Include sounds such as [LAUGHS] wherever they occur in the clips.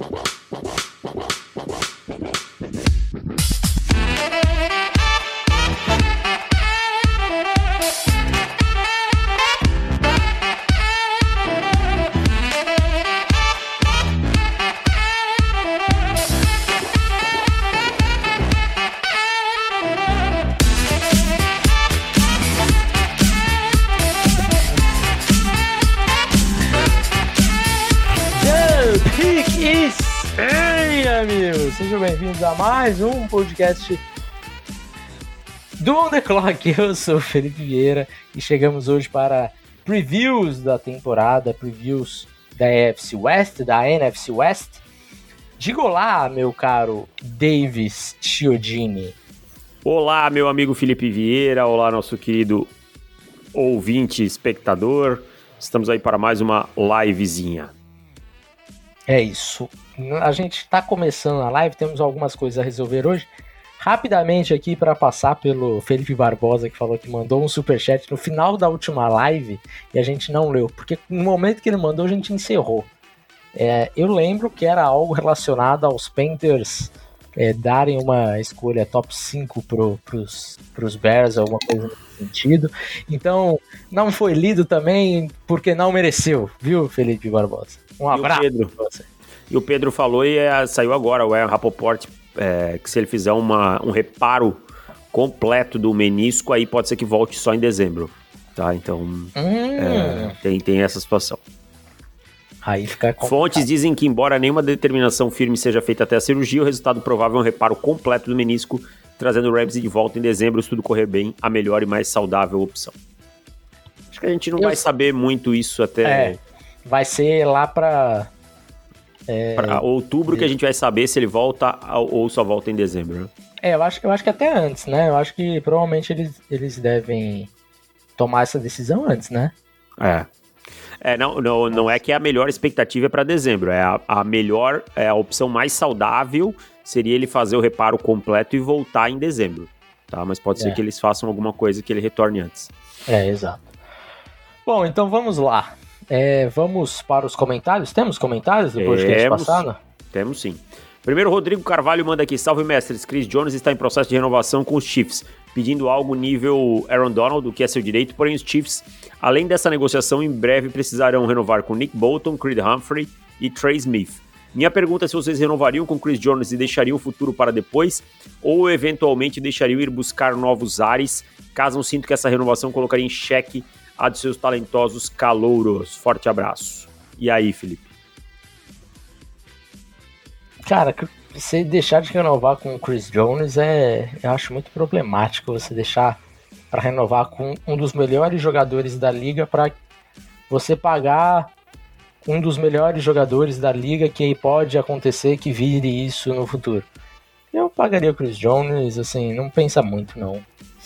Wow. Um podcast do On The Clock. [LAUGHS] Eu sou o Felipe Vieira e chegamos hoje para previews da temporada, previews da AFC West, da NFC West. Diga olá, meu caro Davis Chiodini. Olá, meu amigo Felipe Vieira, olá, nosso querido ouvinte, espectador. Estamos aí para mais uma livezinha. É isso. A gente está começando a live, temos algumas coisas a resolver hoje. Rapidamente aqui para passar pelo Felipe Barbosa que falou que mandou um super chat no final da última live e a gente não leu, porque no momento que ele mandou a gente encerrou. É, eu lembro que era algo relacionado aos Panthers é, darem uma escolha top 5 pro, pros, pros Bears, alguma coisa nesse sentido. Então, não foi lido também porque não mereceu, viu, Felipe Barbosa? Um abraço. E o Pedro, e o Pedro falou e é, saiu agora, o Aaron Rapoport, é, que se ele fizer uma, um reparo completo do menisco, aí pode ser que volte só em dezembro. Tá? Então, hum. é, tem, tem essa situação. Aí fica Fontes dizem que, embora nenhuma determinação firme seja feita até a cirurgia, o resultado provável é um reparo completo do menisco, trazendo o Ramsey de volta em dezembro, se tudo correr bem, a melhor e mais saudável opção. Acho que a gente não Eu... vai saber muito isso até. É, vai ser lá para é, para outubro que a gente vai saber se ele volta ou só volta em dezembro, né? É, eu acho, eu acho que até antes, né? Eu acho que provavelmente eles, eles devem tomar essa decisão antes, né? É. É, não, não, não é que a melhor expectativa é para dezembro, é a, a, melhor, é a opção mais saudável seria ele fazer o reparo completo e voltar em dezembro, tá? Mas pode é. ser que eles façam alguma coisa que ele retorne antes. É, exato. Bom, então vamos lá. É, vamos para os comentários. Temos comentários podcast temos, passado? Temos sim. Primeiro, Rodrigo Carvalho manda aqui: Salve mestres, Chris Jones está em processo de renovação com os Chiefs, pedindo algo nível Aaron Donald, o que é seu direito, porém os Chiefs, além dessa negociação, em breve precisarão renovar com Nick Bolton, Creed Humphrey e Trey Smith. Minha pergunta é se vocês renovariam com Chris Jones e deixariam o futuro para depois, ou eventualmente deixariam ir buscar novos ares, caso sinto que essa renovação colocaria em xeque a de seus talentosos calouros. Forte abraço. E aí, Felipe? Cara, você deixar de renovar com o Chris Jones é, eu acho muito problemático você deixar para renovar com um dos melhores jogadores da liga para você pagar um dos melhores jogadores da liga que pode acontecer que vire isso no futuro. Eu pagaria o Chris Jones, assim, não pensa muito não.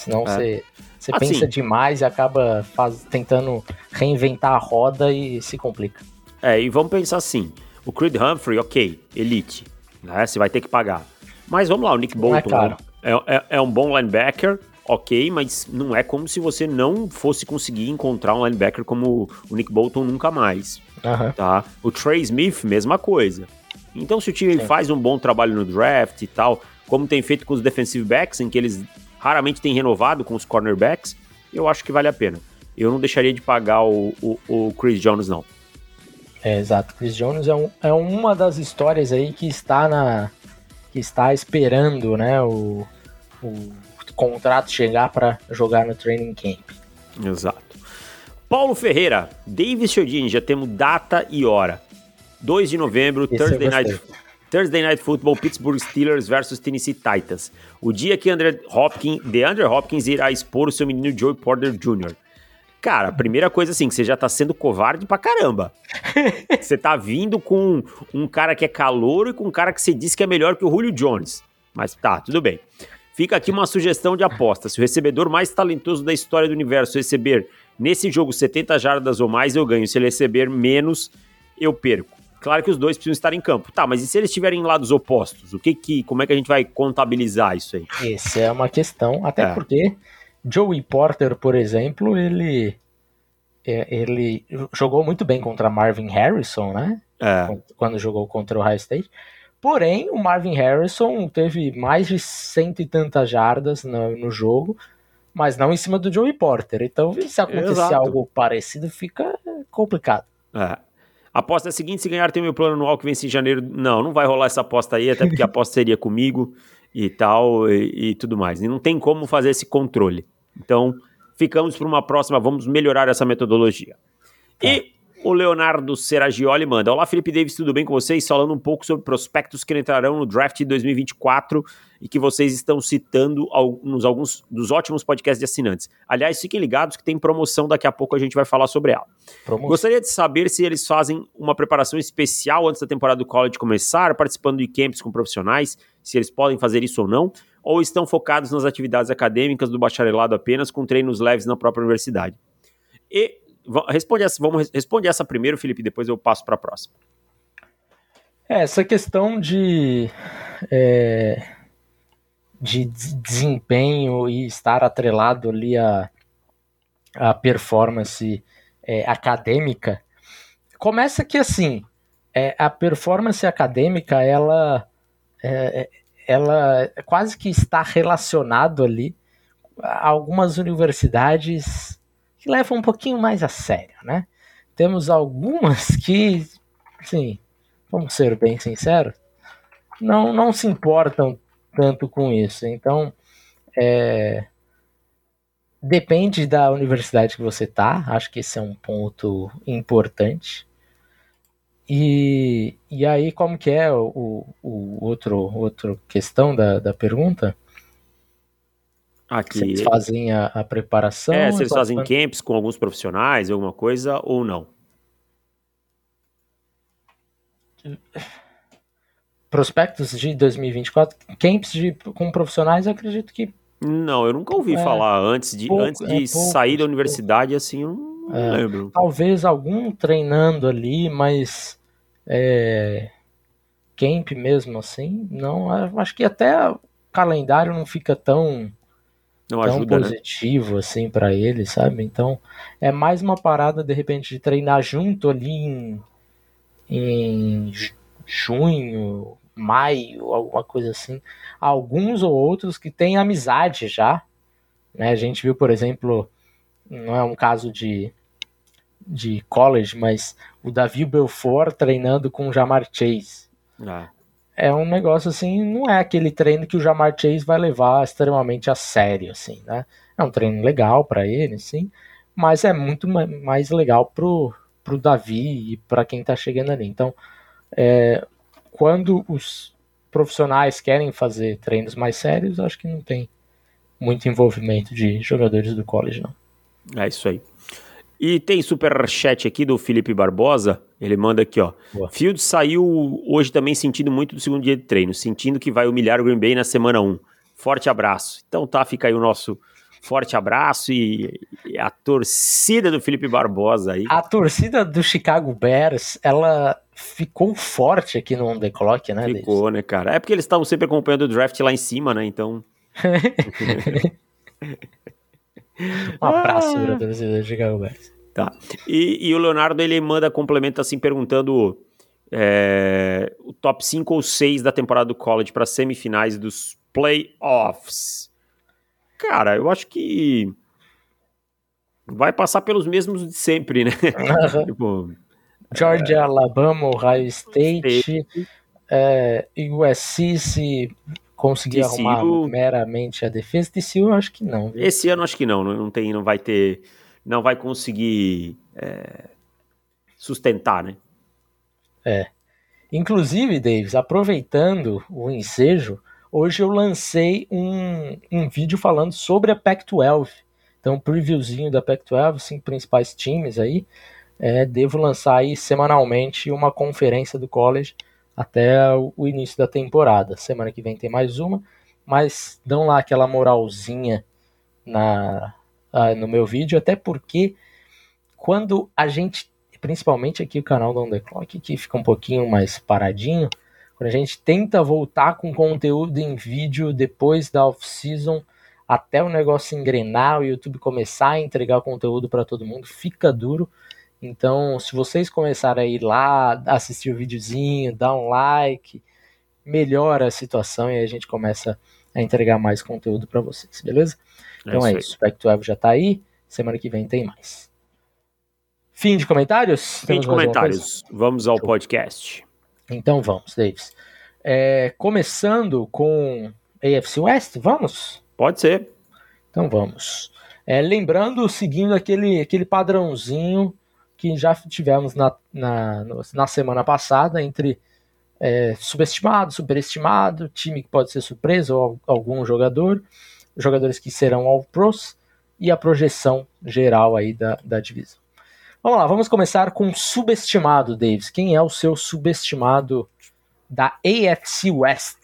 Senão é. você você assim, pensa demais e acaba faz, tentando reinventar a roda e se complica. É, e vamos pensar assim: o Creed Humphrey, ok, elite, né? Você vai ter que pagar. Mas vamos lá, o Nick Bolton não é, é, é, é um bom linebacker, ok, mas não é como se você não fosse conseguir encontrar um linebacker como o Nick Bolton nunca mais. Uhum. Tá? O Trey Smith, mesma coisa. Então, se o time Sim. faz um bom trabalho no draft e tal, como tem feito com os defensive backs, em que eles raramente tem renovado com os cornerbacks, eu acho que vale a pena. Eu não deixaria de pagar o, o, o Chris Jones, não. É, exato. Chris Jones é, um, é uma das histórias aí que está na que está esperando, né, o, o contrato chegar para jogar no training camp. Exato. Paulo Ferreira, Davis Chodini, já temos data e hora. 2 de novembro, Esse Thursday Night Thursday Night Football, Pittsburgh Steelers versus Tennessee Titans. O dia que André Hopkins, DeAndre Hopkins irá expor o seu menino Joey Porter Jr. Cara, primeira coisa assim, que você já tá sendo covarde pra caramba. [LAUGHS] você tá vindo com um cara que é calouro e com um cara que você disse que é melhor que o Julio Jones. Mas tá, tudo bem. Fica aqui uma sugestão de aposta. Se o recebedor mais talentoso da história do universo receber nesse jogo 70 jardas ou mais, eu ganho. Se ele receber menos, eu perco. Claro que os dois precisam estar em campo. Tá, mas e se eles estiverem em lados opostos? O que que, como é que a gente vai contabilizar isso aí? Essa é uma questão, até é. porque Joey Porter, por exemplo, ele é, ele jogou muito bem contra Marvin Harrison, né? é. quando jogou contra o High State. Porém, o Marvin Harrison teve mais de cento e tantas jardas no, no jogo, mas não em cima do Joey Porter. Então, se acontecer Exato. algo parecido, fica complicado. É. Aposta é a seguinte: se ganhar, tem meu plano anual que vence em janeiro. Não, não vai rolar essa aposta aí, até porque a aposta seria comigo e tal e, e tudo mais. E não tem como fazer esse controle. Então, ficamos para uma próxima, vamos melhorar essa metodologia. Tá. E o Leonardo Seragioli manda: Olá, Felipe Davis, tudo bem com vocês? Falando um pouco sobre prospectos que entrarão no draft de 2024 e que vocês estão citando nos alguns dos ótimos podcasts de assinantes. Aliás, fiquem ligados que tem promoção, daqui a pouco a gente vai falar sobre ela. Promoção. Gostaria de saber se eles fazem uma preparação especial antes da temporada do college começar, participando de camps com profissionais, se eles podem fazer isso ou não, ou estão focados nas atividades acadêmicas do bacharelado apenas, com treinos leves na própria universidade. E Responde essa, vamos responder essa primeiro, Felipe, depois eu passo para a próxima. É, essa questão de, é, de desempenho e estar atrelado ali a, a performance é, acadêmica, começa que assim, é, a performance acadêmica, ela, é, ela quase que está relacionado ali a algumas universidades que levam um pouquinho mais a sério, né? Temos algumas que, sim, vamos ser bem sinceros, não, não se importam tanto com isso. Então, é, depende da universidade que você tá. Acho que esse é um ponto importante. E, e aí, como que é o, o outro, outro questão da, da pergunta? Aqui. Se eles fazem a, a preparação. É, se eles fazem camps com alguns profissionais, alguma coisa, ou não. Prospectos de 2024, camps de, com profissionais, eu acredito que. Não, eu nunca ouvi é, falar antes de, pouco, antes de é pouco, sair da universidade, pouco. assim, eu não é, lembro. Talvez algum treinando ali, mas. É, camp mesmo assim, não. Acho que até o calendário não fica tão não tão ajuda, né? positivo né? assim para ele, sabe? Então é mais uma parada de repente de treinar junto ali em, em junho, maio, alguma coisa assim. Alguns ou outros que têm amizade já, né? A gente viu, por exemplo, não é um caso de de college, mas o Davi Belfort treinando com o Jamar Chase. Ah é um negócio assim, não é aquele treino que o Jamar Chase vai levar extremamente a sério, assim, né? É um treino legal para ele, sim, mas é muito mais legal pro, pro Davi e para quem tá chegando ali. Então, é, quando os profissionais querem fazer treinos mais sérios, acho que não tem muito envolvimento de jogadores do college, não. É isso aí. E tem super chat aqui do Felipe Barbosa. Ele manda aqui, ó. Boa. Fields saiu hoje também sentindo muito do segundo dia de treino, sentindo que vai humilhar o Green Bay na semana 1. Forte abraço. Então tá, fica aí o nosso forte abraço e, e a torcida do Felipe Barbosa aí. A torcida do Chicago Bears, ela ficou forte aqui no On The Clock, né? Ficou, né, cara? É porque eles estavam sempre acompanhando o draft lá em cima, né? Então. [LAUGHS] um abraço ah. pra torcida do Chicago Bears. Tá. E, e, o Leonardo ele manda complemento assim perguntando é, o top 5 ou 6 da temporada do college para semifinais dos playoffs. Cara, eu acho que vai passar pelos mesmos de sempre, né? [LAUGHS] tipo, Georgia, é, Alabama, Ohio State, State. É, USC se conseguir TCU, arrumar meramente a defesa. TCU eu acho que não. Viu? Esse ano acho que não, não tem, não vai ter não vai conseguir é, sustentar, né? É. Inclusive, Davis, aproveitando o ensejo, hoje eu lancei um, um vídeo falando sobre a Pac-12. Então, um previewzinho da Pac-12, cinco principais times aí. É, devo lançar aí semanalmente uma conferência do college até o início da temporada. Semana que vem tem mais uma, mas dão lá aquela moralzinha na, uh, no meu vídeo, até porque quando a gente, principalmente aqui o canal do On The Clock, que fica um pouquinho mais paradinho, quando a gente tenta voltar com conteúdo em vídeo depois da off-season, até o negócio engrenar, o YouTube começar a entregar conteúdo para todo mundo, fica duro. Então, se vocês começarem a ir lá, assistir o videozinho, dar um like, melhora a situação e a gente começa a entregar mais conteúdo para vocês, beleza? É então é, é isso. O Pac-12 já tá aí. Semana que vem tem mais. Fim de comentários? Fim Temos de comentários. Vamos ao podcast. Então vamos, Davis. É, começando com AFC West, vamos? Pode ser. Então vamos. É, lembrando, seguindo aquele, aquele padrãozinho que já tivemos na, na, na semana passada entre é, subestimado, superestimado, time que pode ser surpresa ou algum jogador, jogadores que serão all pros e a projeção geral aí da, da divisão. Vamos lá, vamos começar com subestimado, Davis. Quem é o seu subestimado da AFC West?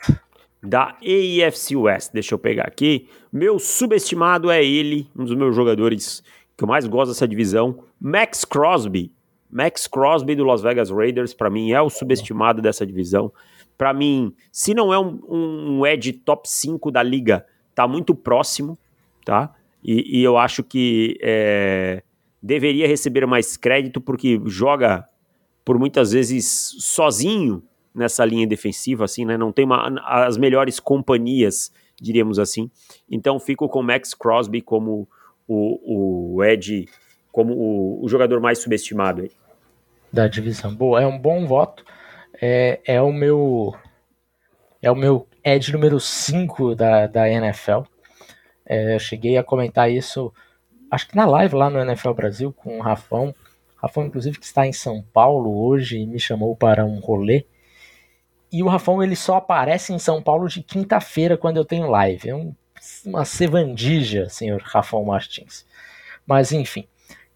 Da AFC West, deixa eu pegar aqui. Meu subestimado é ele, um dos meus jogadores que eu mais gosto dessa divisão, Max Crosby. Max Crosby do Las Vegas Raiders, para mim, é o subestimado dessa divisão. Para mim, se não é um, um edge top 5 da liga, tá muito próximo, tá? E, e eu acho que é, deveria receber mais crédito porque joga por muitas vezes sozinho nessa linha defensiva, assim, né? Não tem uma, as melhores companhias, diríamos assim. Então fico com Max Crosby como o, o Ed, como o, o jogador mais subestimado aí. Da divisão. Boa, é um bom voto. É, é o meu. É o meu Ed número 5 da, da NFL. É, eu cheguei a comentar isso, acho que na live lá no NFL Brasil com o Rafão. Rafão, inclusive, que está em São Paulo hoje, me chamou para um rolê. E o Rafão ele só aparece em São Paulo de quinta-feira quando eu tenho live. É um, uma sevandija, senhor Rafão Martins. Mas enfim.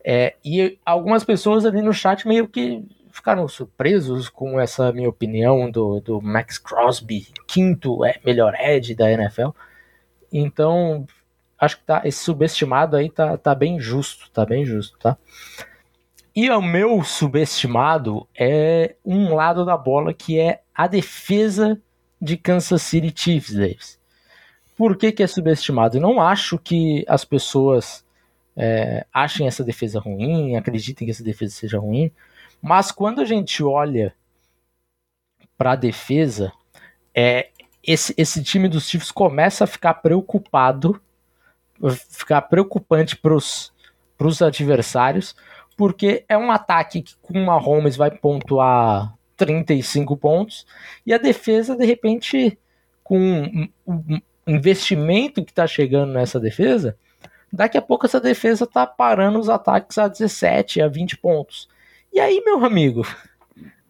É, e algumas pessoas ali no chat meio que ficaram surpresos com essa minha opinião do, do Max Crosby, quinto é melhor Ed da NFL. Então, acho que tá, esse subestimado aí tá, tá bem justo, tá bem justo, tá? E o meu subestimado é um lado da bola que é a defesa de Kansas City Chiefs, Davis. Por que, que é subestimado? Eu não acho que as pessoas é, achem essa defesa ruim, acreditem que essa defesa seja ruim, mas quando a gente olha para a defesa, é, esse, esse time dos Chiefs começa a ficar preocupado ficar preocupante para os adversários, porque é um ataque que com uma Holmes vai pontuar 35 pontos e a defesa, de repente, com o investimento que está chegando nessa defesa, daqui a pouco essa defesa está parando os ataques a 17, a 20 pontos. E aí, meu amigo,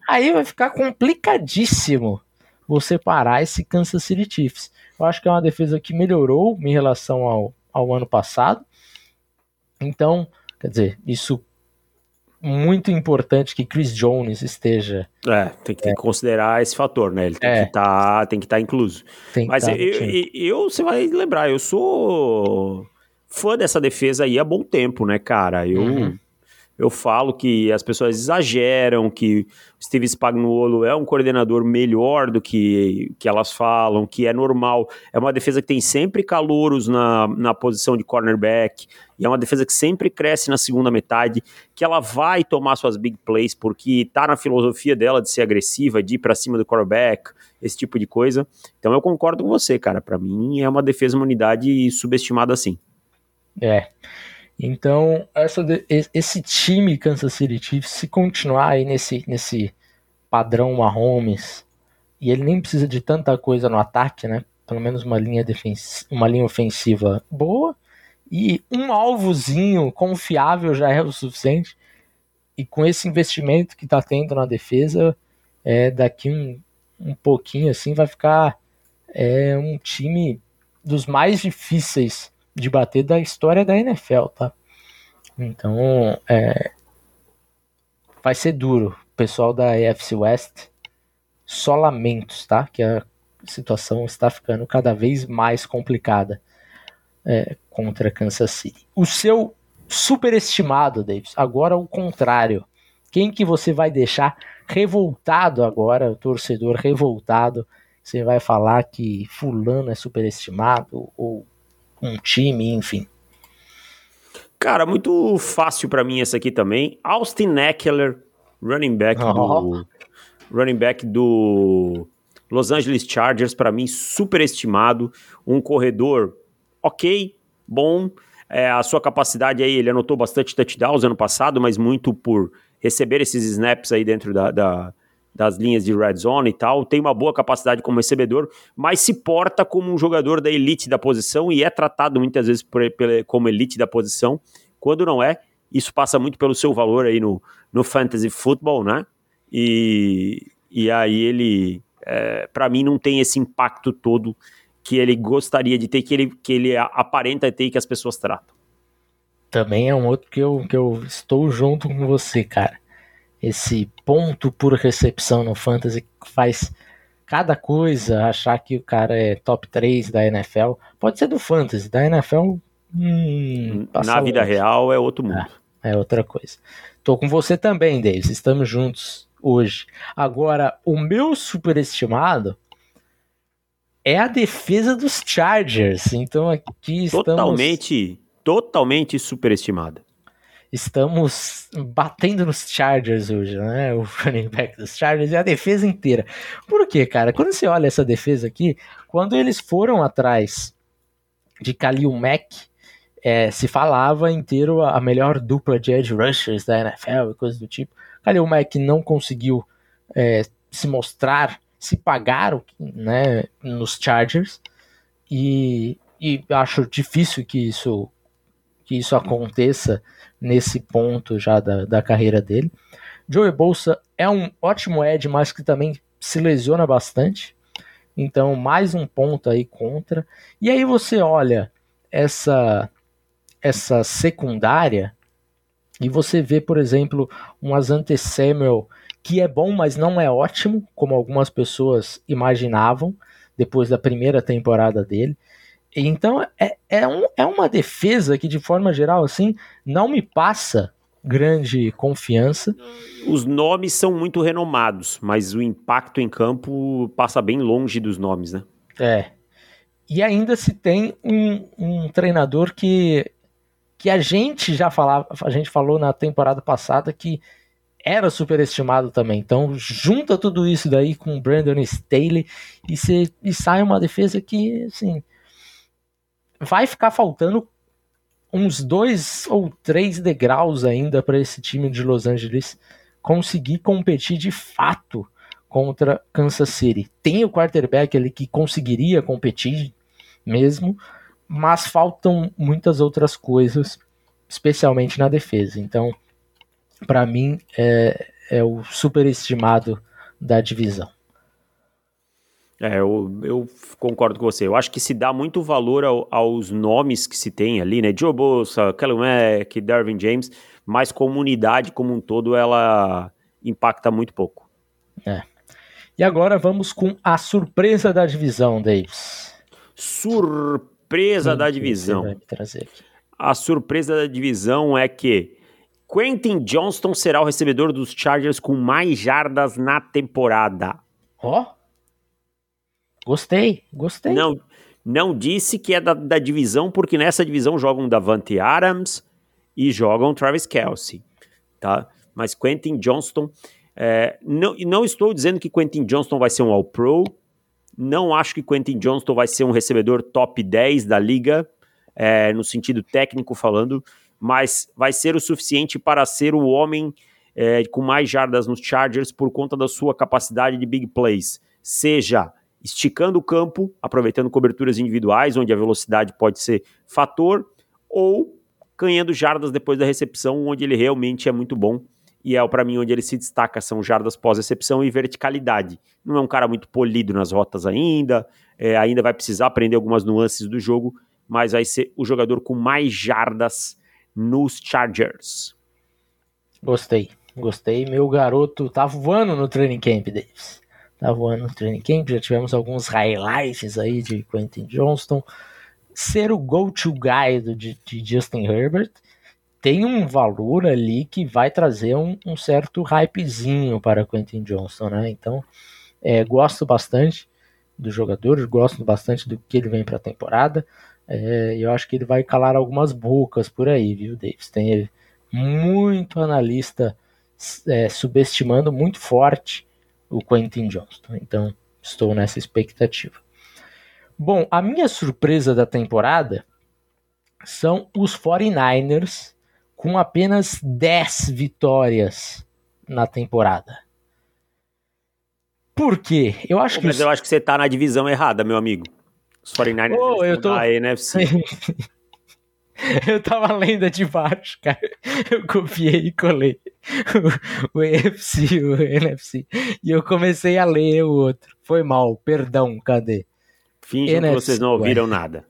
aí vai ficar complicadíssimo você parar esse Kansas City Chiefs. Eu acho que é uma defesa que melhorou em relação ao, ao ano passado. Então, quer dizer, isso muito importante que Chris Jones esteja. É, tem que é, considerar esse fator, né? Ele tem é, que tá, estar tá incluso. Mas tá eu, eu, eu, você vai lembrar, eu sou fã dessa defesa aí há bom tempo, né, cara? Eu. Uhum eu falo que as pessoas exageram, que Steve Spagnuolo é um coordenador melhor do que, que elas falam, que é normal. É uma defesa que tem sempre calouros na, na posição de cornerback, e é uma defesa que sempre cresce na segunda metade, que ela vai tomar suas big plays, porque tá na filosofia dela de ser agressiva, de ir para cima do quarterback, esse tipo de coisa. Então eu concordo com você, cara. Para mim é uma defesa, uma unidade subestimada assim. É. Então, essa, esse time Kansas City Chiefs, se continuar aí nesse, nesse padrão Mahomes, e ele nem precisa de tanta coisa no ataque, né? Pelo menos uma linha, uma linha ofensiva boa, e um alvozinho confiável já é o suficiente. E com esse investimento que está tendo na defesa, é, daqui um, um pouquinho assim vai ficar é, um time dos mais difíceis de bater da história da NFL, tá? Então, é, vai ser duro. Pessoal da AFC West, só lamentos, tá? Que a situação está ficando cada vez mais complicada é, contra Kansas City. O seu superestimado, Davis, agora o contrário. Quem que você vai deixar revoltado agora, o torcedor revoltado? Você vai falar que fulano é superestimado ou um time, enfim. Cara, muito fácil para mim essa aqui também. Austin Eckler, running back oh. do running back do Los Angeles Chargers, para mim super estimado, um corredor OK, bom, é, a sua capacidade aí, ele anotou bastante touchdowns ano passado, mas muito por receber esses snaps aí dentro da, da das linhas de red zone e tal, tem uma boa capacidade como recebedor, mas se porta como um jogador da elite da posição e é tratado muitas vezes por, como elite da posição, quando não é, isso passa muito pelo seu valor aí no, no fantasy football, né? E, e aí ele, é, para mim, não tem esse impacto todo que ele gostaria de ter, que ele, que ele aparenta ter e que as pessoas tratam. Também é um outro que eu, que eu estou junto com você, cara esse ponto por recepção no fantasy que faz cada coisa achar que o cara é top 3 da NFL. Pode ser do fantasy, da NFL. Hum, Na vida longe. real é outro mundo. É, é outra coisa. Tô com você também, Davis. Estamos juntos hoje. Agora, o meu superestimado é a defesa dos Chargers. Então aqui estamos. Totalmente, totalmente superestimada estamos batendo nos Chargers hoje, né? O running back dos Chargers e a defesa inteira. Por quê, cara? Quando você olha essa defesa aqui, quando eles foram atrás de Khalil Mack, é, se falava inteiro a melhor dupla de edge rushers da NFL e coisas do tipo. Khalil Mack não conseguiu é, se mostrar, se pagar né, nos Chargers e, e acho difícil que isso que isso aconteça nesse ponto já da, da carreira dele. Joey Bolsa é um ótimo Ed, mas que também se lesiona bastante. Então, mais um ponto aí contra. E aí você olha essa essa secundária e você vê, por exemplo, um Asante Samuel que é bom, mas não é ótimo, como algumas pessoas imaginavam depois da primeira temporada dele. Então é, é, um, é uma defesa que, de forma geral, assim, não me passa grande confiança. Os nomes são muito renomados, mas o impacto em campo passa bem longe dos nomes, né? É. E ainda se tem um, um treinador que, que a gente já falava, a gente falou na temporada passada que era superestimado também. Então, junta tudo isso daí com o Brandon Staley e, se, e sai uma defesa que, assim, vai ficar faltando uns dois ou três degraus ainda para esse time de Los Angeles conseguir competir de fato contra Kansas City. Tem o quarterback ali que conseguiria competir mesmo, mas faltam muitas outras coisas, especialmente na defesa. Então, para mim, é, é o superestimado da divisão. É, eu, eu, concordo com você. Eu acho que se dá muito valor ao, aos nomes que se tem ali, né? Joe Bosa, Kelly Mack, Darvin James, mas comunidade como um todo, ela impacta muito pouco. É. E agora vamos com a surpresa da divisão, Davis. Surpresa Sim, da divisão. A surpresa da divisão é que Quentin Johnston será o recebedor dos Chargers com mais jardas na temporada. Ó, oh? Gostei, gostei. Não, não disse que é da, da divisão, porque nessa divisão jogam Davante Adams e jogam Travis Kelsey, tá? Mas Quentin Johnston, é, não, não estou dizendo que Quentin Johnston vai ser um All-Pro, não acho que Quentin Johnston vai ser um recebedor top 10 da liga, é, no sentido técnico falando, mas vai ser o suficiente para ser o homem é, com mais jardas nos Chargers por conta da sua capacidade de big plays, seja esticando o campo, aproveitando coberturas individuais, onde a velocidade pode ser fator, ou ganhando jardas depois da recepção, onde ele realmente é muito bom. E é para mim onde ele se destaca, são jardas pós-recepção e verticalidade. Não é um cara muito polido nas rotas ainda, é, ainda vai precisar aprender algumas nuances do jogo, mas vai ser o jogador com mais jardas nos Chargers. Gostei, gostei. Meu garoto tá voando no training camp, Davis tá voando no training camp, já tivemos alguns highlights aí de Quentin Johnston. Ser o go-to guy do, de, de, Justin Herbert tem um valor ali que vai trazer um, um certo hypezinho para Quentin Johnston, né? Então, é, gosto bastante do jogador, gosto bastante do que ele vem para a temporada. É, eu acho que ele vai calar algumas bocas por aí, viu, Davis? Tem muito analista é, subestimando muito forte o Quentin Johnston. Então, estou nessa expectativa. Bom, a minha surpresa da temporada são os 49ers com apenas 10 vitórias na temporada. Por quê? Eu acho que. Mas eu acho que você tá na divisão errada, meu amigo. Os 49ers oh, eu tô... da NFC. [LAUGHS] [LAUGHS] eu tava lendo de baixo, cara. Eu copiei e colei o, o EFC, o NFC. E eu comecei a ler o outro. Foi mal, perdão, cadê? NFC, que vocês não ouviram ué. nada.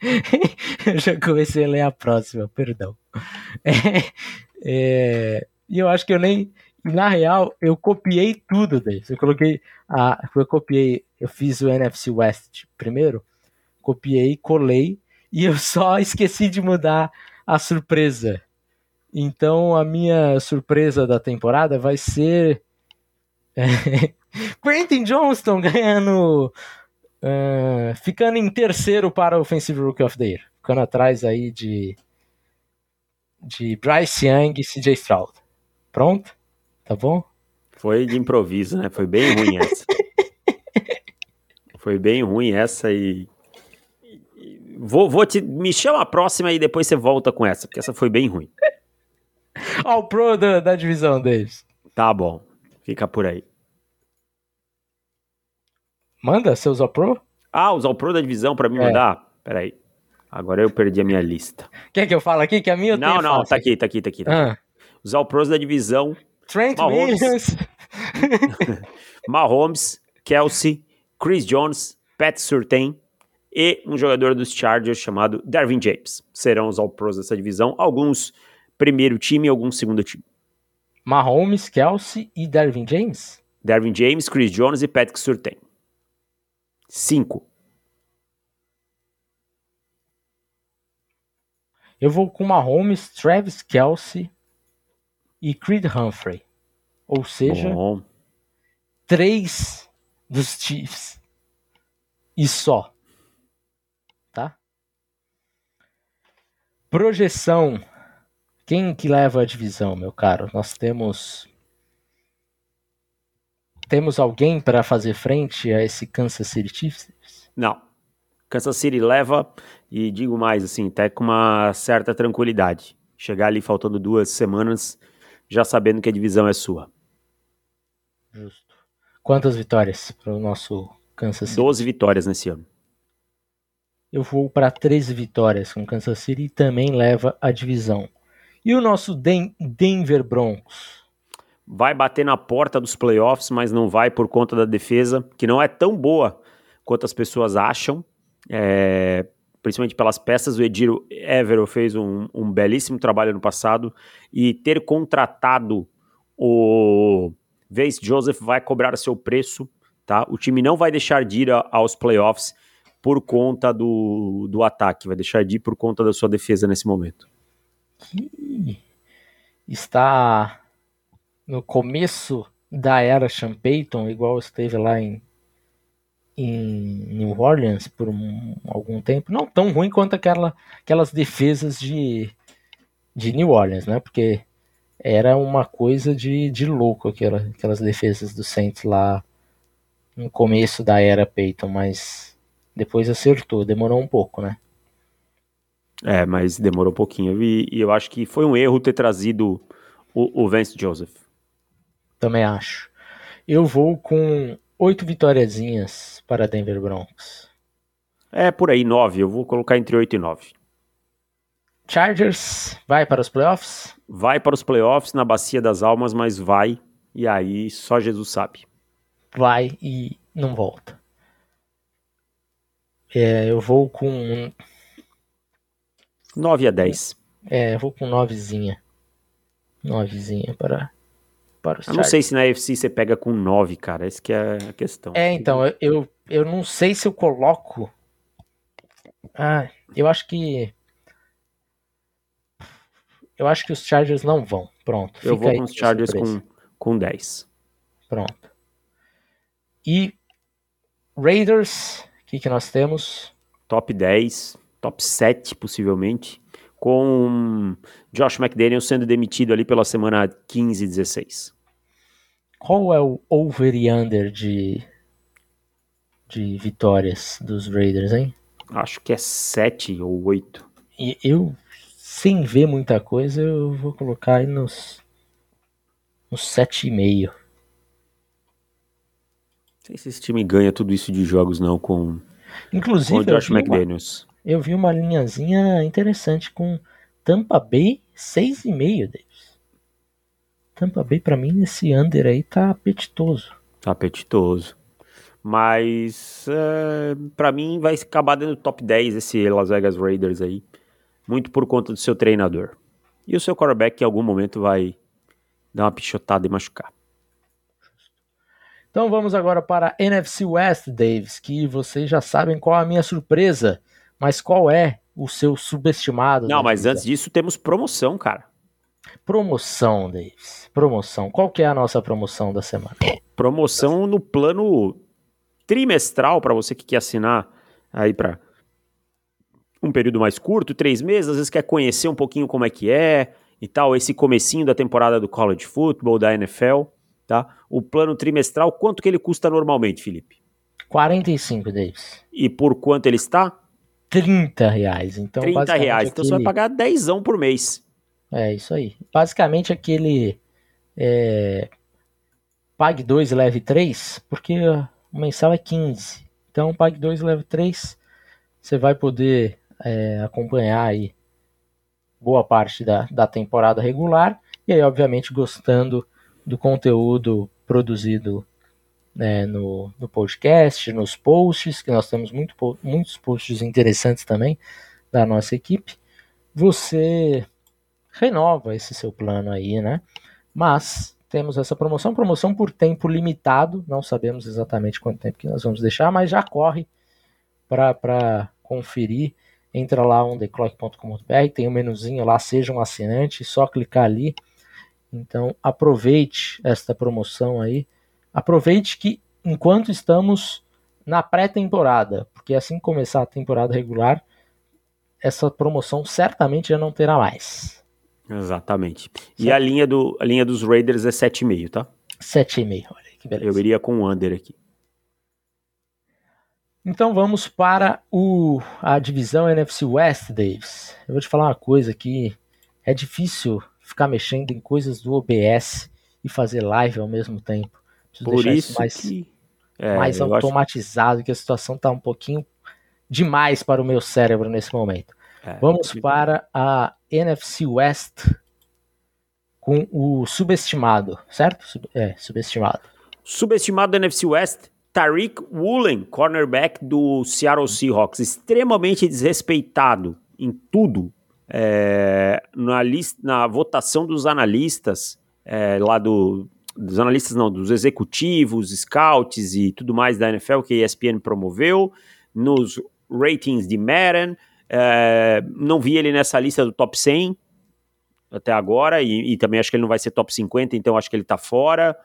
[LAUGHS] eu já comecei a ler a próxima, perdão. [LAUGHS] É, é, e eu acho que eu nem. Na real, eu copiei tudo desse. Eu coloquei. A, eu copiei. Eu fiz o NFC West primeiro. Copiei, colei. E eu só [LAUGHS] esqueci de mudar a surpresa. Então a minha surpresa da temporada vai ser. É, [LAUGHS] Quentin Johnston ganhando Uh, ficando em terceiro para o Offensive Rookie of the Year. Ficando atrás aí de, de Bryce Young e CJ Stroud. Pronto? Tá bom? Foi de improviso, né? Foi bem ruim essa. [LAUGHS] Foi bem ruim essa e. Vou, vou te. Me chama a próxima e depois você volta com essa, porque essa foi bem ruim. [LAUGHS] Ao pro da, da divisão deles. Tá bom. Fica por aí. Manda seus All Pro? Ah, os All Pro da divisão para mim é. mandar? Peraí. Agora eu perdi a minha lista. Quer que eu fale aqui? Que a minha eu Não, não, tá aqui, tá aqui, tá aqui. Tá aqui. Ah. Os All Pros da divisão. Trent Mahomes, Williams. [LAUGHS] Mahomes, Kelsey, Chris Jones, Pat Surtain e um jogador dos Chargers chamado Darvin James. Serão os All Pros dessa divisão. Alguns primeiro time e alguns segundo time. Mahomes, Kelsey e Darvin James? Darvin James, Chris Jones e Patrick Surtain. 5. Eu vou com Mahomes, Travis Kelsey e Creed Humphrey. Ou seja, Bom. três dos Chiefs. E só. Tá? Projeção. Quem que leva a divisão, meu caro? Nós temos temos alguém para fazer frente a esse Kansas City Chiefs? Não. Kansas City leva, e digo mais, assim, até com uma certa tranquilidade. Chegar ali faltando duas semanas, já sabendo que a divisão é sua. Justo. Quantas vitórias para o nosso Kansas City? 12 vitórias nesse ano. Eu vou para 13 vitórias com Kansas City e também leva a divisão. E o nosso Den Denver Broncos? vai bater na porta dos playoffs, mas não vai por conta da defesa, que não é tão boa quanto as pessoas acham, é, principalmente pelas peças. O Ediro Evero fez um, um, belíssimo trabalho no passado e ter contratado o Vance Joseph vai cobrar seu preço, tá? O time não vai deixar de ir aos playoffs por conta do, do ataque, vai deixar de ir por conta da sua defesa nesse momento. Está no começo da era Sean Payton, igual esteve lá em, em New Orleans por um, algum tempo, não tão ruim quanto aquela, aquelas defesas de, de New Orleans, né? Porque era uma coisa de, de louco aquela, aquelas defesas do Saints lá no começo da era Payton, mas depois acertou, demorou um pouco, né? É, mas demorou um pouquinho. E, e eu acho que foi um erro ter trazido o, o Vance Joseph. Também acho. Eu vou com oito vitóriazinhas para Denver Broncos. É por aí, nove. Eu vou colocar entre oito e nove. Chargers vai para os playoffs? Vai para os playoffs na Bacia das Almas, mas vai. E aí só Jesus sabe. Vai e não volta. É, eu vou com. 9 a 10. É, eu vou com novezinha. Novezinha para para os Eu não sei se na UFC você pega com 9, cara. Essa que é a questão. É, então, eu, eu não sei se eu coloco. Ah, eu acho que. Eu acho que os Chargers não vão. Pronto. Eu vou com os Chargers com, com 10. Pronto. E Raiders, o que, que nós temos? Top 10. top 7 possivelmente, com Josh McDaniel sendo demitido ali pela semana 15 e 16. Qual é o over e under de, de vitórias dos Raiders, hein? Acho que é 7 ou 8. E eu, sem ver muita coisa, eu vou colocar aí nos, nos 7,5. Não sei se esse time ganha tudo isso de jogos não com, Inclusive, com o Josh McDaniels. Uma, eu vi uma linhazinha interessante com Tampa Bay 6,5, Davis. Tampa Bay, para mim, nesse under aí tá apetitoso. Tá apetitoso. Mas é, para mim vai acabar dentro do top 10 esse Las Vegas Raiders aí. Muito por conta do seu treinador. E o seu quarterback que em algum momento vai dar uma pichotada e machucar. Então vamos agora para a NFC West, Davis, que vocês já sabem qual a minha surpresa, mas qual é o seu subestimado? Não, mas antes disso temos promoção, cara. Promoção, Davis. Promoção. Qual que é a nossa promoção da semana? Promoção no plano trimestral para você que quer assinar aí para um período mais curto, três meses, às vezes quer conhecer um pouquinho como é que é e tal, esse comecinho da temporada do college football, da NFL, tá? O plano trimestral, quanto que ele custa normalmente, Felipe? 45, Davis. E por quanto ele está? 30 reais. Então, 30 reais. Aquele... Então você vai pagar 10 por mês. É, isso aí. Basicamente aquele é, pague 2 e leve 3, porque o mensal é 15. Então, pague 2 e leve 3. Você vai poder é, acompanhar aí boa parte da, da temporada regular. E aí, obviamente, gostando do conteúdo produzido né, no, no podcast, nos posts, que nós temos muito, muitos posts interessantes também da nossa equipe. Você renova esse seu plano aí, né? Mas temos essa promoção, promoção por tempo limitado, não sabemos exatamente quanto tempo que nós vamos deixar, mas já corre para conferir. Entra lá ondeclock.com.br, tem um menuzinho lá, seja um assinante, só clicar ali. Então aproveite esta promoção aí. Aproveite que enquanto estamos na pré-temporada, porque assim que começar a temporada regular, essa promoção certamente já não terá mais. Exatamente. E a linha, do, a linha dos Raiders é 7,5, tá? 7,5, olha que beleza. Eu iria com o under aqui. Então vamos para o, a divisão NFC West, Davis. Eu vou te falar uma coisa aqui. É difícil ficar mexendo em coisas do OBS e fazer live ao mesmo tempo. Preciso Por isso, isso mais, que... é, mais automatizado, acho... que a situação está um pouquinho demais para o meu cérebro nesse momento. É, Vamos para a NFC West com o subestimado, certo? Sub, é, subestimado. Subestimado da NFC West, Tariq Woolen, cornerback do Seattle Seahawks, extremamente desrespeitado em tudo. É, na, na votação dos analistas, é, lá do, dos analistas não, dos executivos, scouts e tudo mais da NFL que a ESPN promoveu, nos ratings de Madden, é, não vi ele nessa lista do top 100 até agora, e, e, também acho que ele não vai ser top 50, então acho que ele tá fora.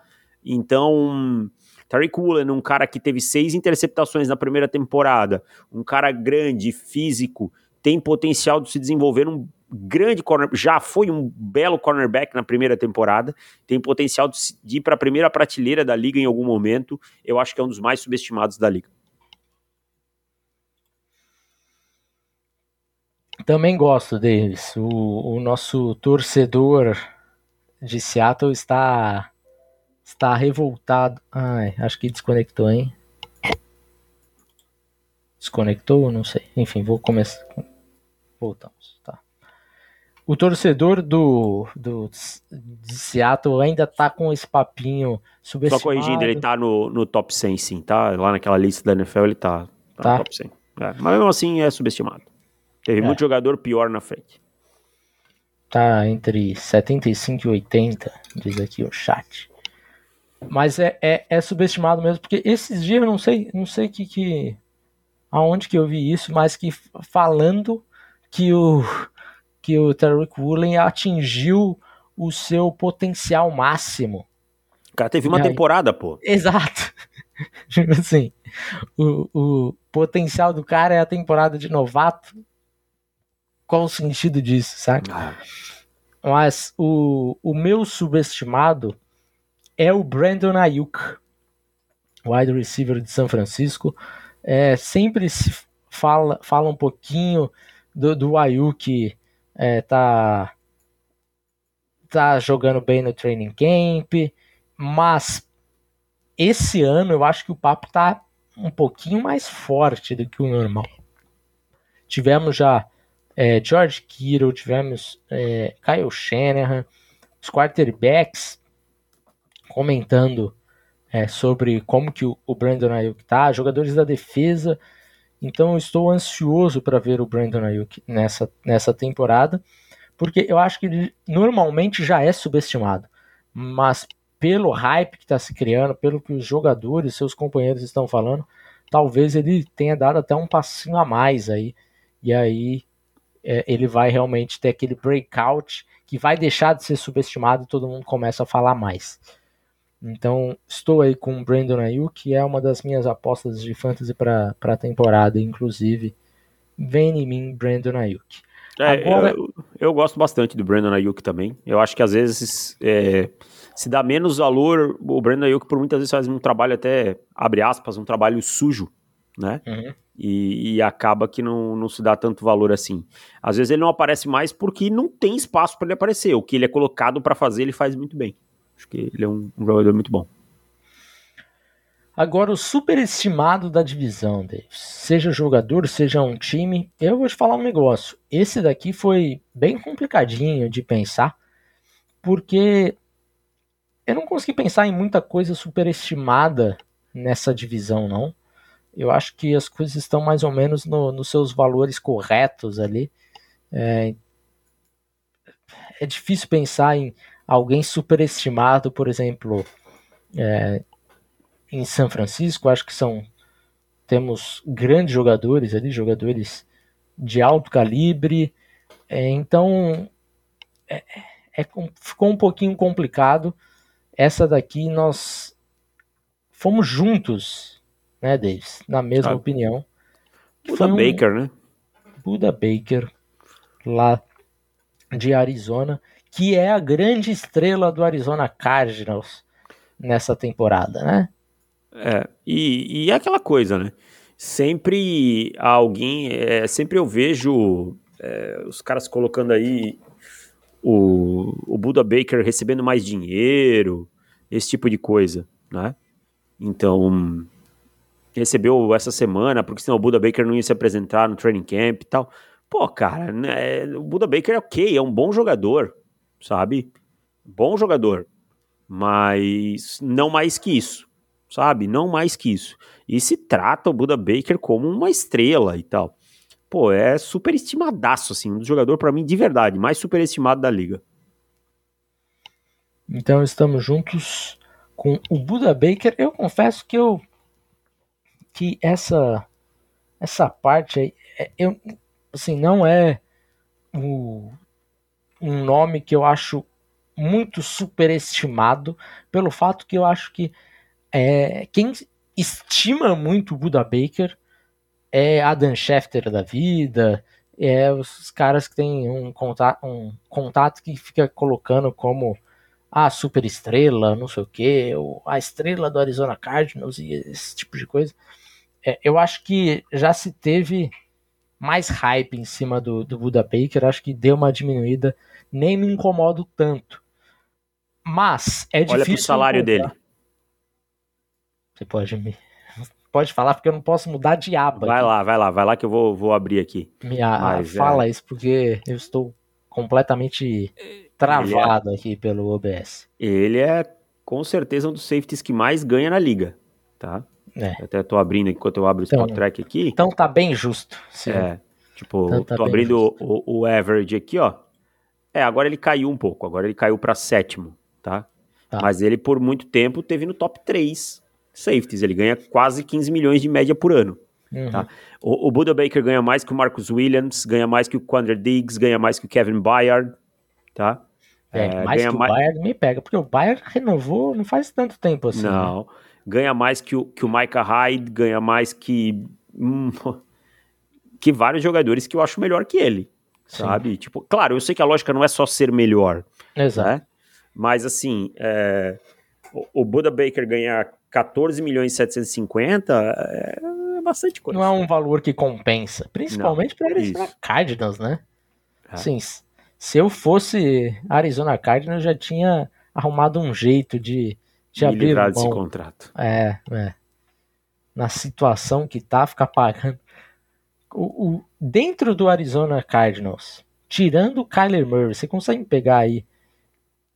Então, Tariq Woolen, um cara que teve seis interceptações na primeira temporada, um cara grande, físico, tem potencial de se desenvolver um grande corner, já foi um belo cornerback na primeira temporada, tem potencial de, de ir para a primeira prateleira da liga em algum momento. Eu acho que é um dos mais subestimados da liga. Também gosto deles. O, o nosso torcedor de Seattle está está revoltado. Ai, acho que desconectou, hein? Desconectou? Não sei. Enfim, vou começar. Voltamos, tá. O torcedor do, do de Seattle ainda tá com esse papinho subestimado. Só corrigindo, ele tá no, no top 100 sim, tá? Lá naquela lista da NFL ele tá, tá, tá. no top 100. É, mas mesmo assim é subestimado. Teve é. muito jogador pior na frente. Tá entre 75 e 80, diz aqui o chat. Mas é, é, é subestimado mesmo, porque esses dias eu não sei, não sei que, que aonde que eu vi isso, mas que falando que o que o Tariq Woolen atingiu o seu potencial máximo. O cara teve uma aí, temporada, pô. Exato. [LAUGHS] Assim, o, o potencial do cara é a temporada de novato qual o sentido disso, sabe? Ah. Mas o, o meu subestimado é o Brandon Ayuk, wide receiver de São Francisco. É, sempre se fala, fala um pouquinho do, do Ayuk é, tá, tá jogando bem no training camp, mas esse ano eu acho que o papo tá um pouquinho mais forte do que o normal. Tivemos já é, George Kittle, tivemos é, Kyle Shanahan, os quarterbacks comentando é, sobre como que o, Brandon Ayuk tá, jogadores da defesa. Então eu estou ansioso para ver o Brandon Ayuk nessa, nessa temporada, porque eu acho que ele normalmente já é subestimado, mas pelo hype que está se criando, pelo que os jogadores, seus companheiros estão falando, talvez ele tenha dado até um passinho a mais aí, e aí é, ele vai realmente ter aquele breakout que vai deixar de ser subestimado e todo mundo começa a falar mais. Então, estou aí com o Brandon Ayuk, que é uma das minhas apostas de fantasy para a temporada, inclusive. Vem em mim, Brandon Ayuk. É, Agora... eu, eu, gosto bastante do Brandon Ayuk também. Eu acho que às vezes é, se dá menos valor. O Brandon Ayuk, por muitas vezes, faz um trabalho até, abre aspas, um trabalho sujo, né? Uhum. E, e, acaba que não, não se dá tanto valor assim. Às vezes ele não aparece mais porque não tem espaço para ele aparecer. O que ele é colocado para fazer, ele faz muito bem. Acho que ele é um, um jogador muito bom. Agora, o superestimado da divisão, Davis. Seja jogador, seja um time, eu vou te falar um negócio. Esse daqui foi bem complicadinho de pensar, porque eu não consegui pensar em muita coisa superestimada nessa divisão, não. Eu acho que as coisas estão mais ou menos no, nos seus valores corretos ali. É, é difícil pensar em alguém superestimado, por exemplo, é, em São Francisco, acho que são temos grandes jogadores ali, jogadores de alto calibre, é, então é, é, ficou um pouquinho complicado. Essa daqui nós fomos juntos, né, Davis, na mesma ah, opinião. Buda um Baker, né? Buda Baker, lá de Arizona que é a grande estrela do Arizona Cardinals nessa temporada, né? É, e, e é aquela coisa, né? Sempre alguém, é, sempre eu vejo é, os caras colocando aí o, o Buda Baker recebendo mais dinheiro, esse tipo de coisa, né? Então, recebeu essa semana, porque senão o Buda Baker não ia se apresentar no training camp e tal. Pô, cara, né, o Buda Baker é ok, é um bom jogador, sabe? Bom jogador, mas não mais que isso, sabe? Não mais que isso. E se trata o Buda Baker como uma estrela e tal. Pô, é super estimadaço, assim, um jogador para mim de verdade, mais superestimado da liga. Então estamos juntos com o Buda Baker. Eu confesso que eu que essa essa parte aí, é, eu assim não é o um nome que eu acho muito superestimado pelo fato que eu acho que é, quem estima muito o Buda Baker é Adam Schefter da vida, é os caras que têm um contato, um contato que fica colocando como a super estrela, não sei o que, a estrela do Arizona Cardinals e esse tipo de coisa. É, eu acho que já se teve mais hype em cima do, do Buda Baker, acho que deu uma diminuída, nem me incomodo tanto. Mas é difícil. Olha pro salário encontrar. dele. Você pode me. Pode falar, porque eu não posso mudar de aba. Vai aqui. lá, vai lá, vai lá que eu vou, vou abrir aqui. Minha, Mas, fala é... isso, porque eu estou completamente travado é... aqui pelo OBS. Ele é com certeza um dos safeties que mais ganha na liga, tá? É. Até tô abrindo enquanto eu abro o então, Track aqui. Então tá bem justo. Sim. É. Tipo, então tá tô abrindo o, o, average aqui, ó. É, agora ele caiu um pouco. Agora ele caiu para sétimo, tá? tá? Mas ele por muito tempo teve no top 3 safeties. Ele ganha quase 15 milhões de média por ano. Uhum. Tá? O, o Buda Baker ganha mais que o Marcus Williams, ganha mais que o Quandre Diggs, ganha mais que o Kevin Byard, tá? É, é mais que o mais... Bayard me pega, porque o Bayard renovou não faz tanto tempo assim. Né? Não. Né? ganha mais que o, que o Micah Hyde, ganha mais que. Hum, [LAUGHS] que vários jogadores que eu acho melhor que ele, sabe? Tipo, claro, eu sei que a lógica não é só ser melhor. Exato. Né? Mas assim, é, o, o Buda Baker ganhar 14 milhões e 750 é, é bastante coisa. Não é um valor que compensa, principalmente para Arizona Cardinals, né? É. Sim, se eu fosse Arizona Cardinals, eu já tinha arrumado um jeito de, de abrir livrar desse contrato. É, é. Na situação que tá, ficar pagando. O, o, dentro do Arizona Cardinals, tirando o Kyler Murray, você consegue pegar aí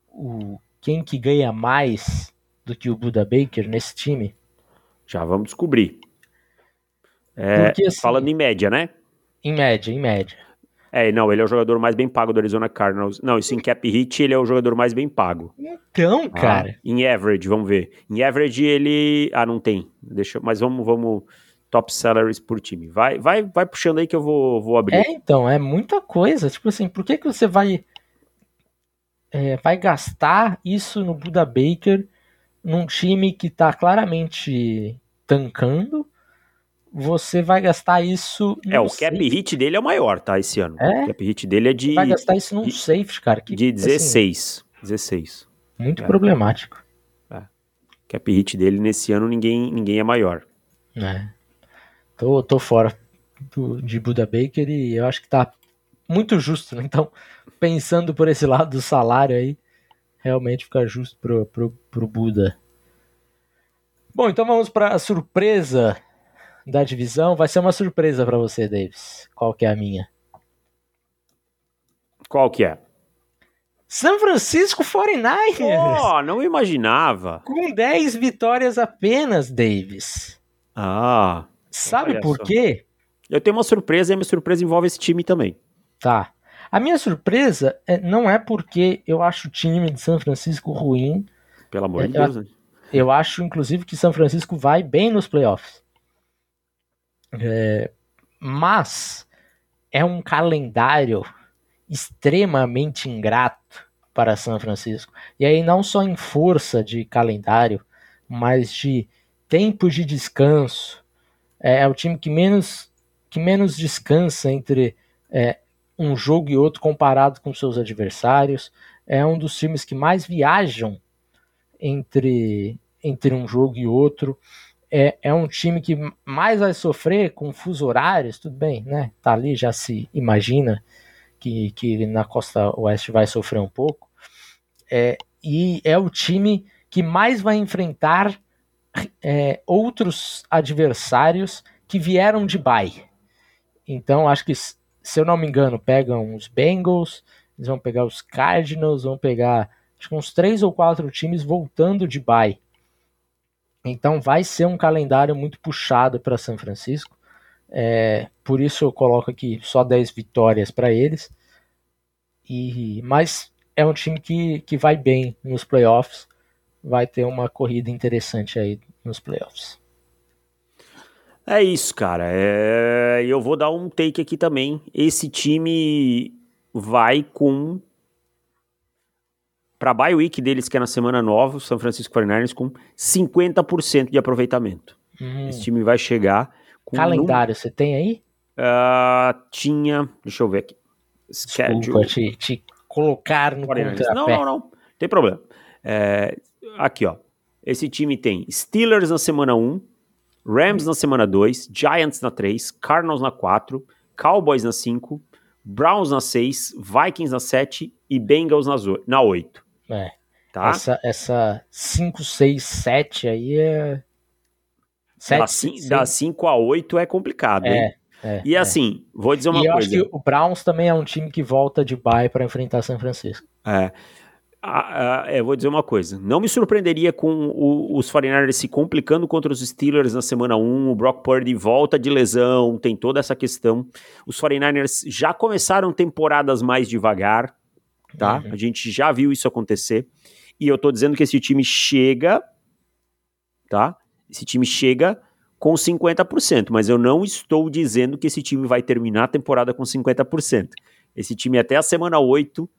o, quem que ganha mais do que o Buda Baker nesse time? Já vamos descobrir. É, Porque, assim, falando em média, né? Em média, em média. É, não, ele é o jogador mais bem pago do Arizona Cardinals. Não, isso em cap hit, ele é o jogador mais bem pago. Então, ah, cara. Em average, vamos ver. Em average, ele. Ah, não tem. Deixa, mas vamos, vamos. Top salaries por time. Vai, vai, vai puxando aí que eu vou, vou abrir. É, então, é muita coisa. Tipo assim, por que, que você vai. É, vai gastar isso no Buda Baker num time que tá claramente tancando? você vai gastar isso. É, o cap hit dele é o maior, tá? Esse ano. É? O cap hit dele é de. Vai gastar isso num de, safety, cara. Que, de 16. Assim, 16. Muito é. problemático. É. Cap hit dele nesse ano ninguém, ninguém é maior. É. Tô, tô fora do, de Buda Baker e eu acho que tá muito justo, né? Então, pensando por esse lado do salário aí, realmente fica justo pro, pro, pro Buda. Bom, então vamos para a surpresa da divisão. Vai ser uma surpresa para você, Davis. Qual que é a minha? Qual que é? São Francisco 49ers. Oh, não imaginava. Com 10 vitórias apenas, Davis. Ah. Sabe por quê? Eu tenho uma surpresa e a minha surpresa envolve esse time também. Tá. A minha surpresa é, não é porque eu acho o time de São Francisco ruim. Pelo amor é, de Deus, né? Eu acho, inclusive, que São Francisco vai bem nos playoffs. É, mas é um calendário extremamente ingrato para São Francisco. E aí não só em força de calendário, mas de tempo de descanso. É, é o time que menos que menos descansa entre é, um jogo e outro comparado com seus adversários. É um dos times que mais viajam entre entre um jogo e outro é, é um time que mais vai sofrer com fuso horários, tudo bem, né? Tá ali, já se imagina que, que na costa oeste vai sofrer um pouco. É, e é o time que mais vai enfrentar é, outros adversários que vieram de bye. Então, acho que, se eu não me engano, pegam os Bengals, eles vão pegar os Cardinals, vão pegar acho que uns três ou quatro times voltando de bye. Então vai ser um calendário muito puxado para São Francisco. É, por isso eu coloco aqui só 10 vitórias para eles. E, mas é um time que, que vai bem nos playoffs. Vai ter uma corrida interessante aí nos playoffs. É isso, cara. É... Eu vou dar um take aqui também. Esse time vai com para a bye week deles, que é na semana nova, o São Francisco 49ers com 50% de aproveitamento. Hum. Esse time vai chegar com Calendário, um... você tem aí? Uh, tinha, deixa eu ver aqui. Desculpa te, te colocar no. Não, não, não, tem problema. É, aqui, ó. Esse time tem Steelers na semana 1, Rams na semana 2, Giants na 3, Cardinals na 4, Cowboys na 5, Browns na 6, Vikings na 7 e Bengals na 8. É. Tá? Essa, essa 5, 6, 7 aí é. 7, da 5 a 8 é complicado, é, hein? É, e é. assim, vou dizer uma e eu coisa. acho que o Browns também é um time que volta de bye para enfrentar São Francisco. É. Ah, ah, vou dizer uma coisa. Não me surpreenderia com o, os 49ers se complicando contra os Steelers na semana 1. O Brock Purdy volta de lesão, tem toda essa questão. Os 49ers já começaram temporadas mais devagar tá? Uhum. A gente já viu isso acontecer. E eu tô dizendo que esse time chega, tá? Esse time chega com 50%, mas eu não estou dizendo que esse time vai terminar a temporada com 50%. Esse time até a semana 8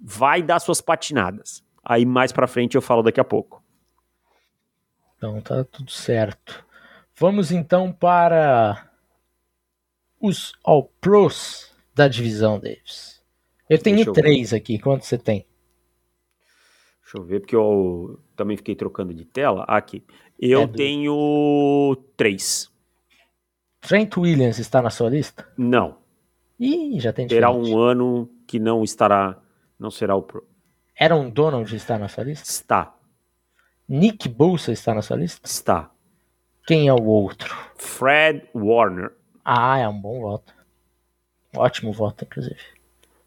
vai dar suas patinadas. Aí mais para frente eu falo daqui a pouco. Então tá tudo certo. Vamos então para os All Pros da divisão, Davis? Eu tenho eu três ver. aqui. Quanto você tem? Deixa eu ver, porque eu também fiquei trocando de tela. Aqui. Eu é tenho três. Trent Williams está na sua lista? Não. Ih, já tem Terá um ano que não estará, não será o Pro. Aaron Donald está na sua lista? Está. Nick Bolsa está na sua lista? Está. Quem é o outro? Fred Warner. Ah, é um bom voto. Ótimo voto, inclusive.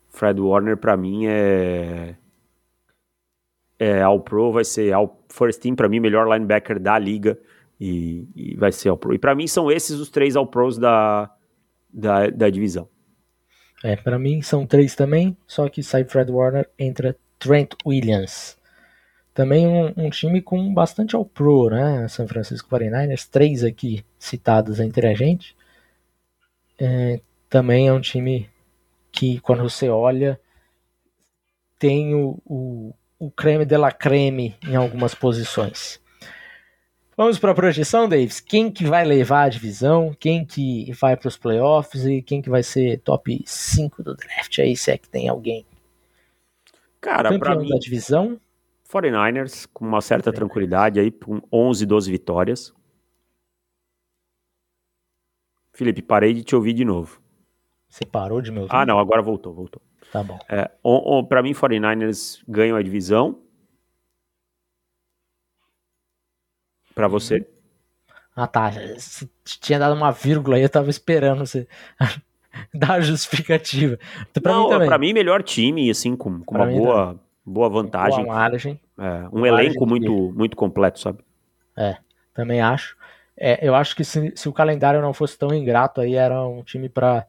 Fred Warner, para mim, é. É All Pro, vai ser All First Team, para mim, melhor linebacker da liga. E, e vai ser All Pro. E para mim, são esses os três All Pros da, da, da divisão. É, para mim são três também, só que sai Fred Warner, entra Trent Williams. Também um, um time com bastante All Pro, né? San Francisco 49ers, três aqui citados entre a gente. É, também é um time que, quando você olha, tem o, o, o creme de la creme em algumas posições. Vamos para a projeção, Davis. Quem que vai levar a divisão? Quem que vai para os playoffs? E quem que vai ser top 5 do draft? Aí, se é que tem alguém. Cara, para mim... da divisão? 49ers, com uma certa tranquilidade aí, com 11, 12 vitórias. Felipe, parei de te ouvir de novo. Você parou de me ouvir? Ah, não, agora voltou, voltou. Tá bom. É, para mim, 49ers ganham a divisão. Para você? Ah, tá. Você tinha dado uma vírgula aí, eu tava esperando você [LAUGHS] dar a justificativa. Então, pra Não, mim também. Pra mim, melhor time, assim, com, com uma boa, boa vantagem. Boa margem. É, um elenco muito, muito completo, sabe? É, também acho. É, eu acho que se, se, o calendário não fosse tão ingrato, aí era um time para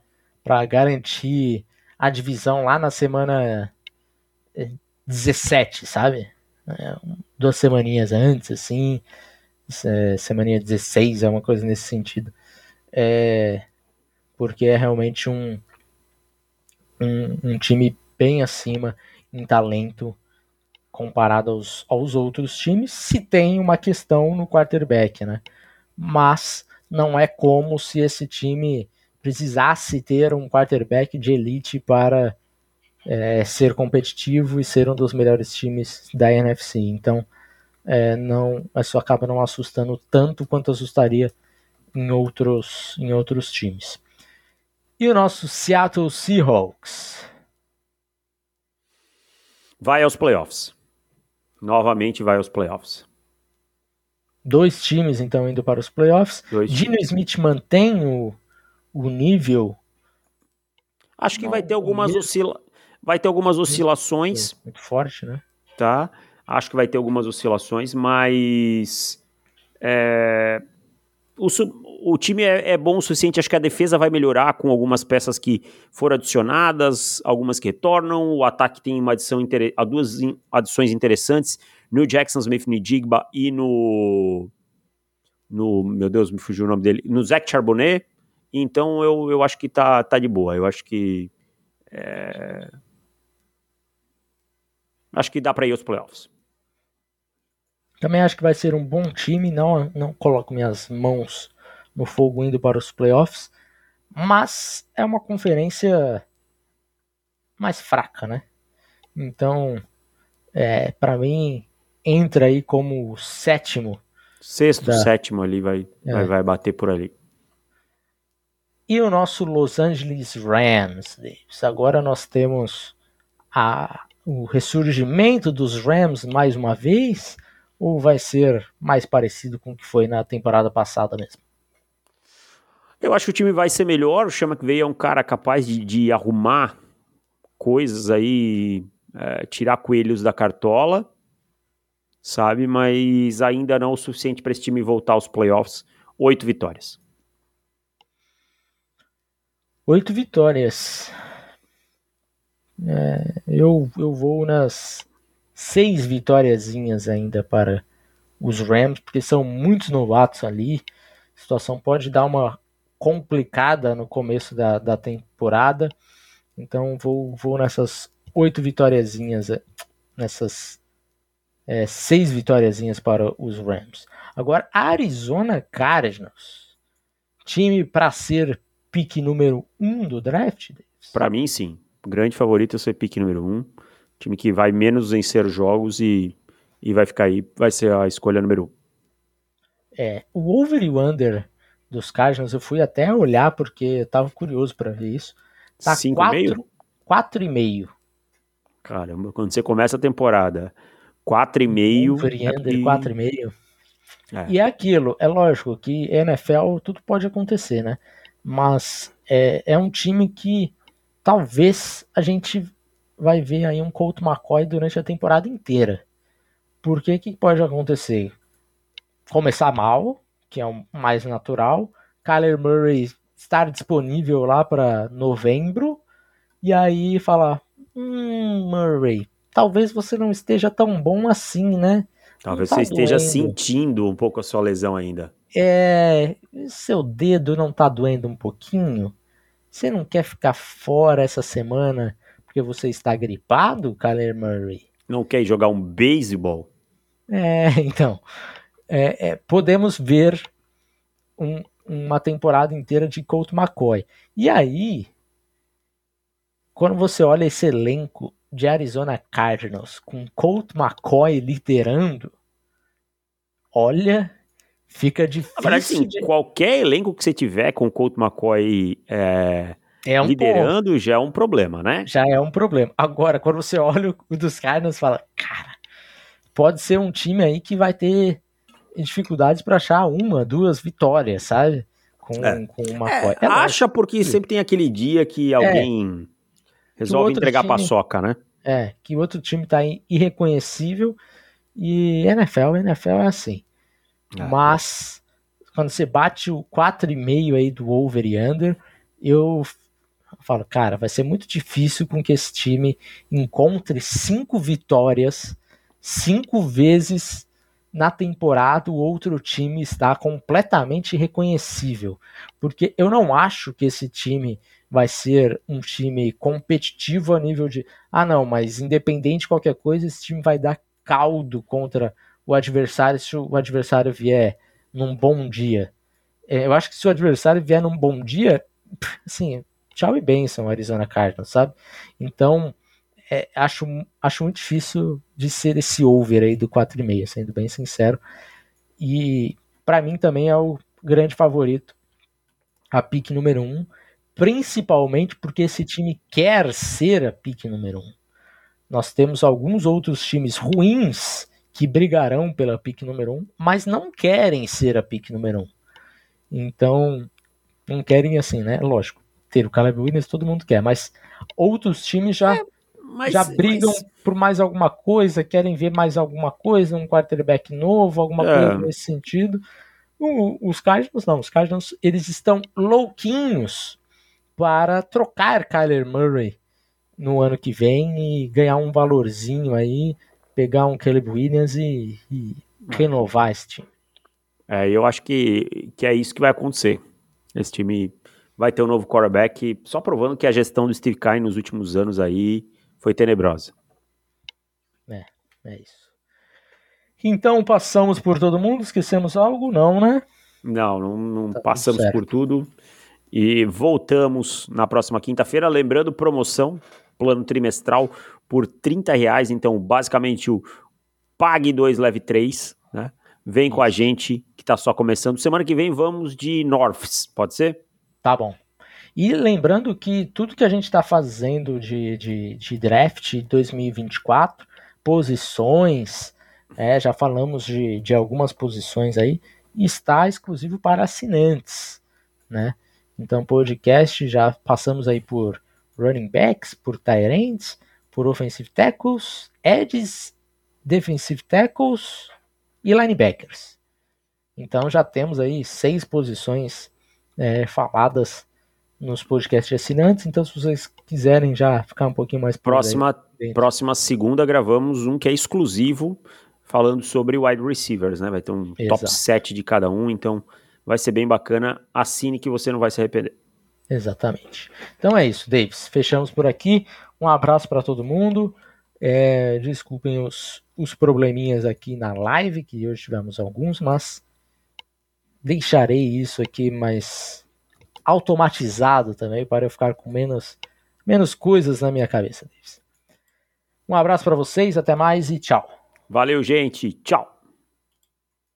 garantir a divisão lá na semana 17, sabe? É, duas semaninhas antes, assim é, semana 16, é uma coisa nesse sentido. É, porque é realmente um, um, um, time bem acima em talento comparado aos, aos outros times, se tem uma questão no quarterback, né? Mas não é como se esse time precisasse ter um quarterback de elite para é, ser competitivo e ser um dos melhores times da NFC. Então, é, não, isso acaba não assustando tanto quanto assustaria em outros, em outros times. E o nosso Seattle Seahawks? Vai aos playoffs. Novamente vai aos playoffs. Dois times então indo para os playoffs. Dois Dino times. Smith mantém o, o nível. Acho que vai ter algumas oscila... vai ter algumas oscilações. Muito, muito forte, né? Tá. Acho que vai ter algumas oscilações, mas é, o, o, time é, é, bom o suficiente. Acho que a defesa vai melhorar com algumas peças que foram adicionadas, algumas que retornam. O ataque tem uma adição duas adições interessantes no Jackson Smith Nidigba e no no meu Deus, me fugiu o nome dele, no Zach Charbonnet. Então eu, eu acho que tá, tá de boa. Eu acho que é... acho que dá para ir aos playoffs. Também acho que vai ser um bom time, não, não coloco minhas mãos no fogo indo para os playoffs, mas é uma conferência mais fraca, né? Então, é, para mim, entra aí como sétimo. Sexto, da... sétimo ali, vai, é. vai, vai bater por ali. E o nosso Los Angeles Rams, Davis. Agora nós temos a, o ressurgimento dos Rams mais uma vez ou vai ser mais parecido com o que foi na temporada passada mesmo? Eu acho que o time vai ser melhor. O Chama que veio é um cara capaz de, de arrumar coisas aí, é, tirar coelhos da cartola, sabe? Mas ainda não o suficiente para esse time voltar aos playoffs. Oito vitórias. Oito vitórias. É, eu, eu vou nas seis vitóriazinhas ainda para os Rams, porque são muitos novatos ali. A situação pode dar uma complicada no começo da, da temporada. Então vou, vou nessas oito vitóriazinhas, é, nessas é, seis vitóriazinhas para os Rams. Agora, Arizona Cardinals, time para ser pique número um do draft? Para mim, sim. grande favorito é ser pique número um. Time que vai menos vencer jogos e, e vai ficar aí, vai ser a escolha número um. É, o over e o under dos Cardinals, eu fui até olhar porque eu tava curioso para ver isso. Tá 4,5? 4,5. Caramba, quando você começa a temporada, 4,5. Over e under, 4,5. É. E é aquilo, é lógico que NFL tudo pode acontecer, né? Mas é, é um time que talvez a gente vai ver aí um Colt McCoy durante a temporada inteira. Porque que pode acontecer? Começar mal, que é o mais natural. Kyler Murray estar disponível lá para novembro. E aí falar: Hum, Murray, talvez você não esteja tão bom assim, né? Talvez tá você esteja doendo. sentindo um pouco a sua lesão ainda. É. Seu dedo não tá doendo um pouquinho? Você não quer ficar fora essa semana porque você está gripado, Kyler Murray? Não quer jogar um beisebol? É, [LAUGHS] então. É, é, podemos ver um, uma temporada inteira de Colt McCoy. E aí, quando você olha esse elenco de Arizona Cardinals com Colt McCoy liderando, olha, fica difícil. Na verdade, sim, de... qualquer elenco que você tiver com Colt McCoy é, é um liderando ponto. já é um problema, né? Já é um problema. Agora, quando você olha o dos Cardinals, fala, cara, pode ser um time aí que vai ter dificuldades para achar uma, duas vitórias, sabe? Com, é. com uma é, é acha porque sempre tem aquele dia que é. alguém resolve entregar time, paçoca, né? É, que o outro time tá irreconhecível e NFL, NFL é assim. Ah, Mas quando você bate o 4,5 aí do over e under, eu falo, cara, vai ser muito difícil com que esse time encontre cinco vitórias cinco vezes na temporada o outro time está completamente reconhecível. Porque eu não acho que esse time vai ser um time competitivo a nível de. Ah, não, mas independente de qualquer coisa, esse time vai dar caldo contra o adversário se o adversário vier num bom dia. É, eu acho que se o adversário vier num bom dia, assim, tchau e benção, Arizona Cardinals, sabe? Então, é, acho, acho muito difícil de ser esse over aí do 4,5, sendo bem sincero. E para mim também é o grande favorito, a pique número 1, um, principalmente porque esse time quer ser a pique número 1. Um. Nós temos alguns outros times ruins que brigarão pela pique número 1, um, mas não querem ser a pique número 1. Um. Então, não querem assim, né? Lógico, o Caleb Williams todo mundo quer, mas outros times já é mas, já brigam mas... por mais alguma coisa, querem ver mais alguma coisa, um quarterback novo, alguma é. coisa nesse sentido. O, os Cardinals não, os Cardinals eles estão louquinhos para trocar Kyler Murray no ano que vem e ganhar um valorzinho aí, pegar um Caleb Williams e, e renovar esse time. É, eu acho que, que é isso que vai acontecer. Esse time vai ter um novo quarterback, só provando que a gestão do Steve Kine nos últimos anos aí foi tenebrosa. É, é isso. Então passamos por todo mundo, esquecemos algo? Não, né? Não, não, não tá passamos por tudo. E voltamos na próxima quinta-feira. Lembrando, promoção, plano trimestral por 30 reais. Então, basicamente, o Pague 2, Leve 3. Né? Vem com a gente, que está só começando. Semana que vem vamos de Norths, pode ser? Tá bom. E lembrando que tudo que a gente está fazendo de, de, de, draft 2024, posições, é, já falamos de, de algumas posições aí, está exclusivo para assinantes, né? Então, podcast, já passamos aí por running backs, por ends, por offensive tackles, edges, defensive tackles e linebackers. Então, já temos aí seis posições é, faladas nos podcasts assinantes. Então, se vocês quiserem já ficar um pouquinho mais próxima próxima segunda gravamos um que é exclusivo falando sobre wide receivers, né? Vai ter um Exato. top 7 de cada um, então vai ser bem bacana. Assine que você não vai se arrepender. Exatamente. Então é isso, Davis. Fechamos por aqui. Um abraço para todo mundo. É, desculpem os, os probleminhas aqui na live, que hoje tivemos alguns, mas deixarei isso aqui mais automatizado também, para eu ficar com menos, menos coisas na minha cabeça. Um abraço para vocês, até mais e tchau. Valeu, gente. Tchau.